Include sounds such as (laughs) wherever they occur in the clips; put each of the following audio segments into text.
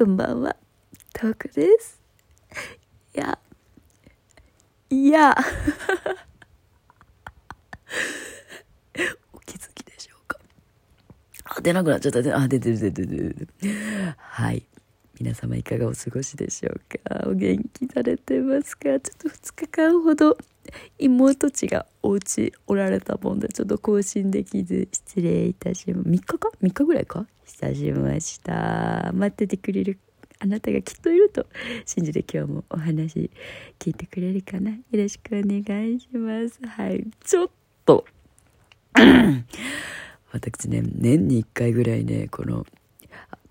こんばんは。トークです。いや、いや、(laughs) お気づきでしょうか。あ、出なくなっちゃった。あ、出てる出てる出てる。はい。皆様いかがお過ごしでしょうかお元気されてますか？ちょっと2日間ほど妹ちがお家おられたもんでちょっと更新できず失礼いたします。3日か？3日ぐらいか？久しました。待っててくれる？あなたがきっといると信じて今日もお話聞いてくれるかな？よろしくお願いします。はいちょっと。(clears throat) 私ね年に1回ぐらいねこの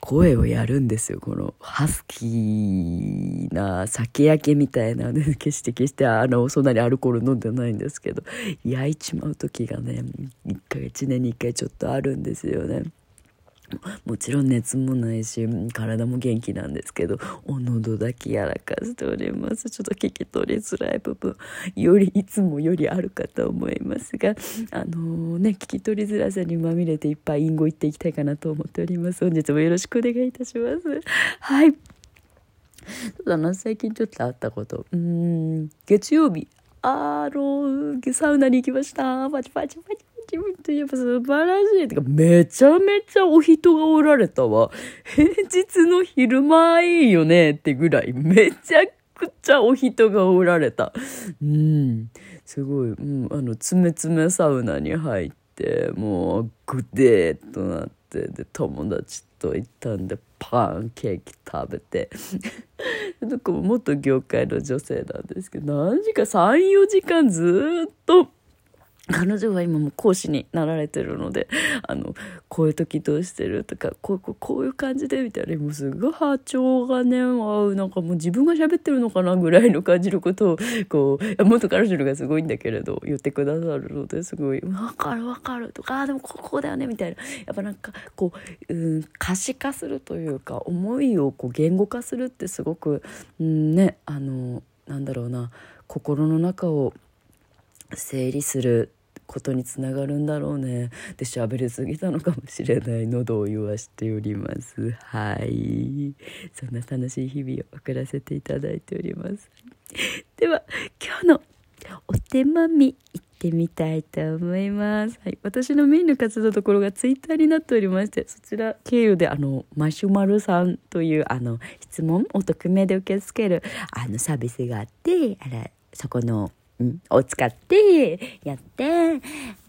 声をやるんですよこのハスキーな酒焼けみたいなね (laughs) 決して決してあのそんなにアルコール飲んでないんですけど焼いちまう時がね1回1年に1回ちょっとあるんですよね。もちろん熱もないし体も元気なんですけどお喉だけやらかしております。ちょっと聞き取りづらい部分よりいつもよりあるかと思いますがあのー、ね聞き取りづらさにまみれていっぱい隠語言っていきたいかなと思っております。本日もよろしくお願いいたします。はい。そうだな最近ちょっとあったこと。うん。月曜日。あのサウナに行きました。パチパチパチ。気分といえば素晴らしい。てか、めちゃめちゃお人がおられたわ。(laughs) 平日の昼間いいよねってぐらい、めちゃくちゃお人がおられた。うん。すごい、うん、あの、つめつめサウナに入って、もう、グデーっとなって、で、友達と行ったんで、パンケーキ食べて。なんか元業界の女性なんですけど、何時か3、4時間ずっと、彼女は今も講師になられてるので、あの、こういう時どうしてるとか、こうこういう感じでみたいな、もうすごい波長がね、合う、なんかもう自分が喋ってるのかなぐらいの感じることを、こう、もっと彼女がすごいんだけれど、言ってくださるので、すごい、わかるわかるとか、あ、でもここだよね、みたいな。やっぱなんか、こう、うん、可視化するというか、思いをこう言語化するってすごく、うん、ね、あの、なんだろうな、心の中を整理することにつながるんだろうね。で喋りすぎたのかもしれない喉を言わしております。はい。そんな楽しい日々を送らせていただいております。では今日のお手まみ行ってみたいと思います。はい、私のメインの活動ところがツイッターになっておりまして、そちら経由であのマシュマロさんというあの質問を匿名で受け付けるあのサービスがあって、あらそこのうん、を使ってやって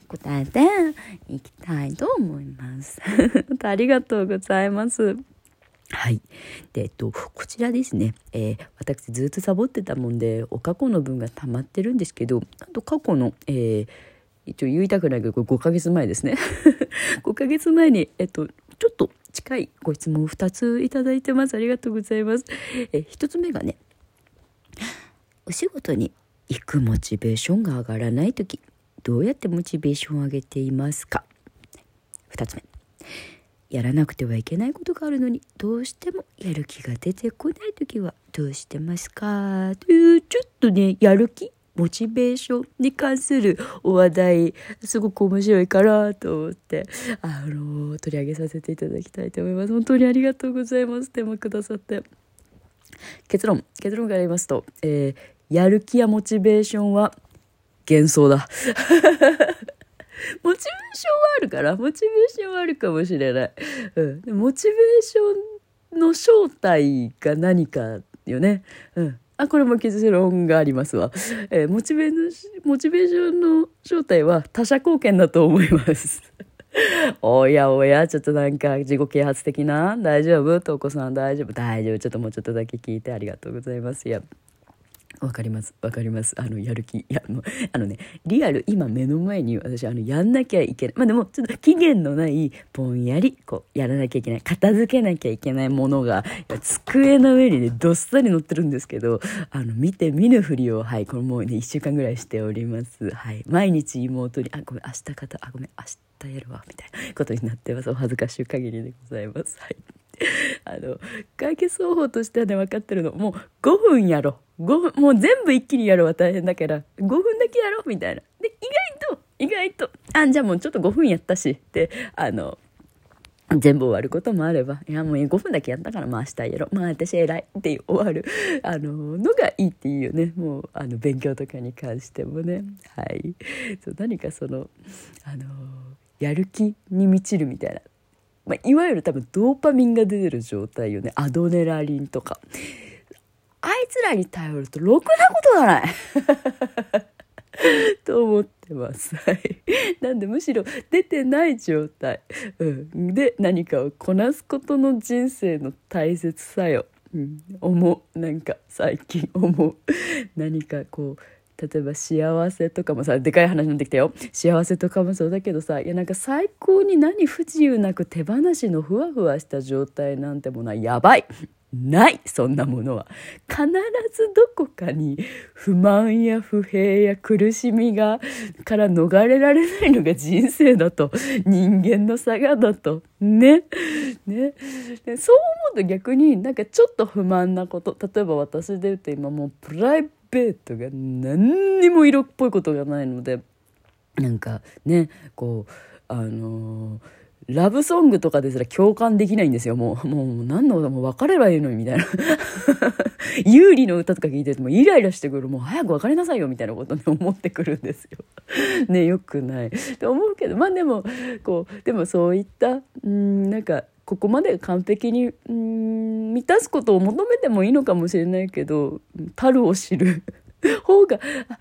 答えていきたいと思います。ありがとうございます。はい。で、えっと、こちらですね、えー、私ずっとサボってたもんで、お過去の分が溜まってるんですけど、あと過去の、えー、一応言いたくないけど、5ヶ月前ですね。5ヶ月前に、えっと、ちょっと近いご質問を2ついただいてます。ありがとうございます。え1つ目がね、お仕事に行くモチベーションが上がらない時どうやってモチベーションを上げていますか？2つ目。やらなくてはいけないことがあるのにどうしてもやる気が出てこない時はどうしてますか？というちょっとねやる気？モチベーションに関するお話題すごく面白いかなと思ってあの取り上げさせていただきたいと思います。本当にありがとうございます。手間くださって。結論。結論から言いますと、えーやる気やモチベーションは幻想だ。(laughs) モチベーションはあるから、モチベーションはあるかもしれない。うん。モチベーションの正体が何かよね。うん。あ、これも結論がありますわ。えー、モチベーション、モチベーションの正体は他者貢献だと思います。(laughs) おやおや、ちょっとなんか自己啓発的な？大丈夫？とお子さん大丈夫？大丈夫ちょっともうちょっとだけ聞いてありがとうございます。いや、わかります。わかります。あの、やる気。いや、もう、あのね、リアル、今目の前に私、あの、やんなきゃいけない。まあでも、ちょっと期限のない、ぼんやり、こう、やらなきゃいけない。片付けなきゃいけないものが、机の上にね、どっさり乗ってるんですけど、あの、見て見ぬふりを、はい、これもうね、1週間ぐらいしております。はい。毎日妹に、あ、ごめん、明日方、あ、ごめん、明日やるわ、みたいなことになってます。お恥ずかしい限りでございます。はい。あの解決方法としてはね分かってるのもう5分やろ5分もう全部一気にやるは大変だから5分だけやろうみたいなで意外と意外とあじゃあもうちょっと5分やったしってあの全部終わることもあれば、いやもう5分だけやったからまあ明日やろう。まあ私偉いって終わる、あの、のがいいっていうよね。もう、あの、勉強とかに関してもね。はい。そう何かその、あの、やる気に満ちるみたいな。まあ、いわゆる多分ドーパミンが出てる状態よね。アドネラリンとか。あいつらに頼るとろくなことがない。(laughs) と思ってます。はい。なんでむしろ出てない状態。うん。で、何かをこなすことの人生の大切さよ。うん。思う。なんか最近思う。何かこう、例えば幸せとかもさでかい話になってきたよ。幸せとかもそうだけどさいやなんか最高に何不自由なく手放しのふわふわした状態なんてものはやばい。ないそんなものは。必ずどこかに不満や不平や苦しみがから逃れられないのが人生だと。人間の差がだと。ね。ね。でそう思うと逆になんかちょっと不満なこと。例えば私で言うと今もうプライベートが何にも色っぽいことがないのでなんかねこうあのーラブソングとかですら共感できないんですよ。もう、もう何の歌も別ればいいのにみたいな。(laughs) 有利の歌とか聞いててもイライラしてくる。もう早く別れなさいよみたいなことね、思ってくるんですよ。ね、よくない。って思うけど、まあでも、こう、でもそういった、うん、なんか、ここまで完璧に、うん、満たすことを求めてもいいのかもしれないけど、樽を知る。(laughs) 方が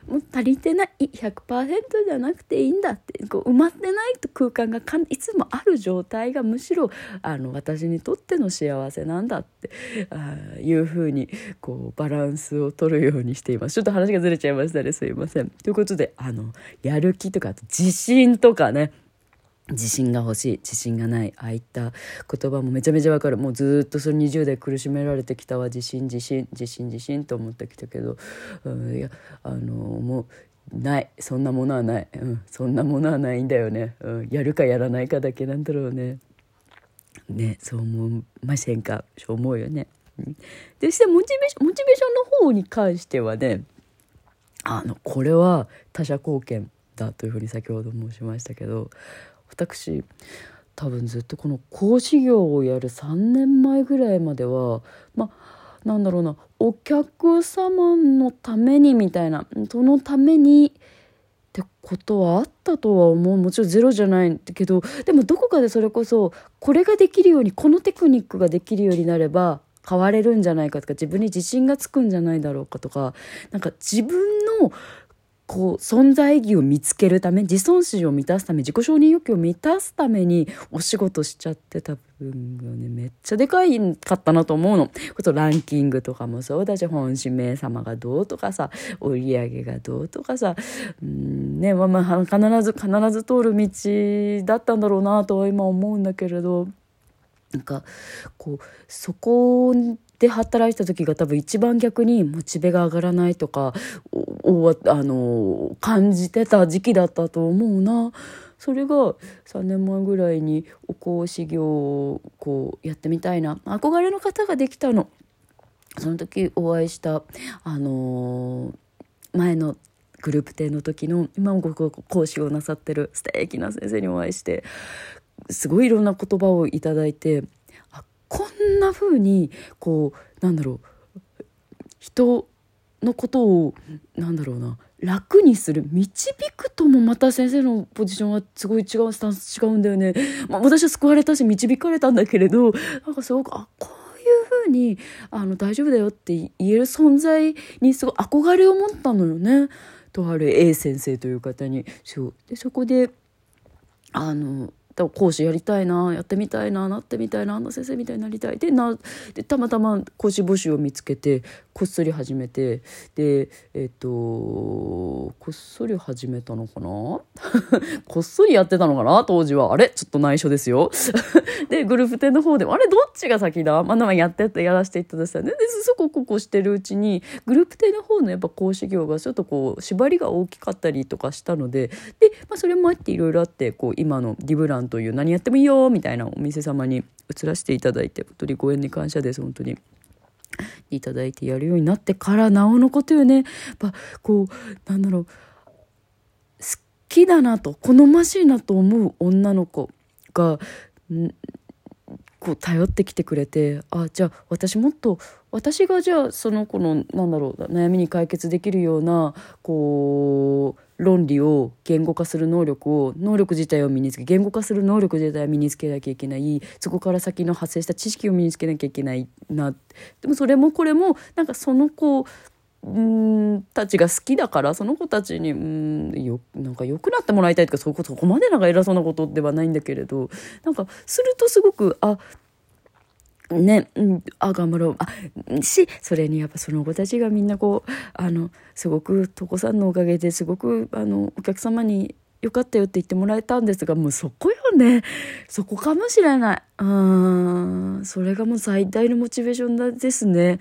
もう足りてない。100%じゃなくていいんだって。こう埋まってない空間がいつもある状態がむしろあの私にとっての幸せなんだって。あいうふうにこうバランスを取るようにしています。ちょっと話がずれちゃいましたね。すいません。ということであのやる気とか自信とかね。自信が欲しい自信がないああいった言葉もめちゃめちゃわかる。もうずっとその20代苦しめられてきたわ。自信自信自信自信と思ってきたけど、うん、いやあのもうない。そんなものはない、うん、そんなものはないんだよね、うん、やるかやらないかだけなんだろうね。ねそう思いませんかそう思うよね、うん、でしてモチベーションモチベーションの方に関してはねあのこれは他者貢献だというふうに先ほど申しましたけど私多分ずっとこの講師業をやる3年前ぐらいまではまあなんだろうなお客様のためにみたいなそのためにってことはあったとは思う。もちろんゼロじゃないけどでもどこかでそれこそこれができるようにこのテクニックができるようになれば変われるんじゃないかとか自分に自信がつくんじゃないだろうかとかなんか自分のこう存在意義を見つけるため自尊心を満たすため自己承認欲求を満たすためにお仕事しちゃってた部分がねめっちゃでかいかったなと思うの。ことランキングとかもそうだし本指名様がどうとかさ売り上げがどうとかさうんねまあまあ必ず必ず通る道だったんだろうなとは今思うんだけれどなんかこうそこで働いてた時が多分一番逆にモチベが上がらないとかをあの感じてた時期だったと思うな。それが3年前ぐらいにお講師業をこうやってみたいな憧れの方ができたの。その時お会いしたあの前のグループ展の時の今もご講師をなさってる素敵な先生にお会いしてすごいいろんな言葉をいただいてあこんな風にこうなんだろう人のことをなんだろうな楽にする導くともまた先生のポジションはすごい違うスタンス違うんだよね。まあ、私は救われたし導かれたんだけれどなんかすごくあこういうふうにあの大丈夫だよって言える存在にすごい憧れを持ったのよね。とある A 先生という方にそうでそこであの講師やりたいなやってみたいななってみたいなあんな先生みたいになりたいでなでたまたま講師募集を見つけてこっそり始めてでえっとこっそり始めたのかな？(laughs) こっそりやってたのかな？当時は。あれ？ちょっと内緒ですよ。(laughs) でグループ展の方でもあれ？どっちが先だ？まだやってやらせていただいたねで。そこここしてるうちにグループ展の方のやっぱ講師業がちょっとこう縛りが大きかったりとかしたので。で、まあ、それもあっていろいろあってこう今のディブランという何やってもいいよみたいなお店様に移らせていただいて本当にご縁に感謝です本当に。いただいてやるようになってからなおのことよね。やっぱこうなんだろう。好きだなと好ましいなと思う女の子がこう頼ってきてくれてあじゃあ私もっと私がじゃあその子のなんだろう悩みに解決できるようなこう論理を言語化する能力を能力自体を身につけ言語化する能力自体を身につけなきゃいけないそこから先の発生した知識を身につけなきゃいけないなでもそれもこれもなんかその子うんたちが好きだからその子たちにうんよなんか良くなってもらいたいとかそこそこまでなんか偉そうなことではないんだけれどなんかするとすごくあね、うん、あ、頑張ろう。あ、し、それにやっぱその子たちがみんなこう、あの、すごく、とこさんのおかげですごく、あの、お客様によかったよって言ってもらえたんですが、もうそこよね。そこかもしれない。うん、それがもう最大のモチベーションですね。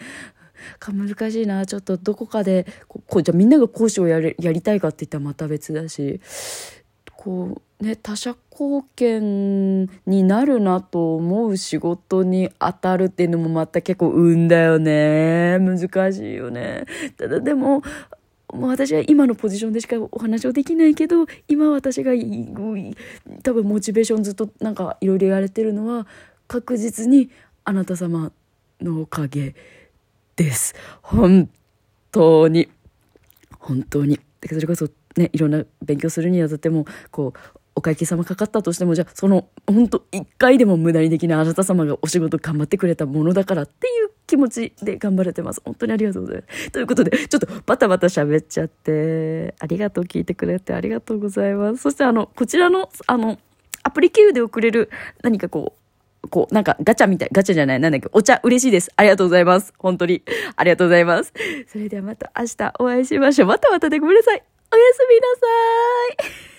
か難しいなちょっとどこかでこうじゃみんなが講師をやれやりたいかって言ったらまた別だしこうね他者貢献になるなと思う仕事に当たるっていうのもまた結構運だよね難しいよねただでももう私は今のポジションでしかお話をできないけど今私が多分モチベーションずっとなんかいろいろやれてるのは確実にあなた様のおかげです。本当に。本当に。それこそね、いろんな勉強するにあたっても、こう、お会計様かかったとしても、じゃあ、その、本当一回でも無駄にできないあなた様がお仕事頑張ってくれたものだからっていう気持ちで頑張れてます。本当にありがとうございます。ということで、ちょっとバタバタ喋っちゃって、ありがとう聞いてくれてありがとうございます。そしてあの、こちらの、あの、アプリ経由で送れる何かこう、こう、なんかガチャみたい、ガチャじゃない、なんだっけ、お茶嬉しいです。ありがとうございます。本当に。ありがとうございます。それではまた明日お会いしましょう。またまたでごめんなさい。おやすみなさい。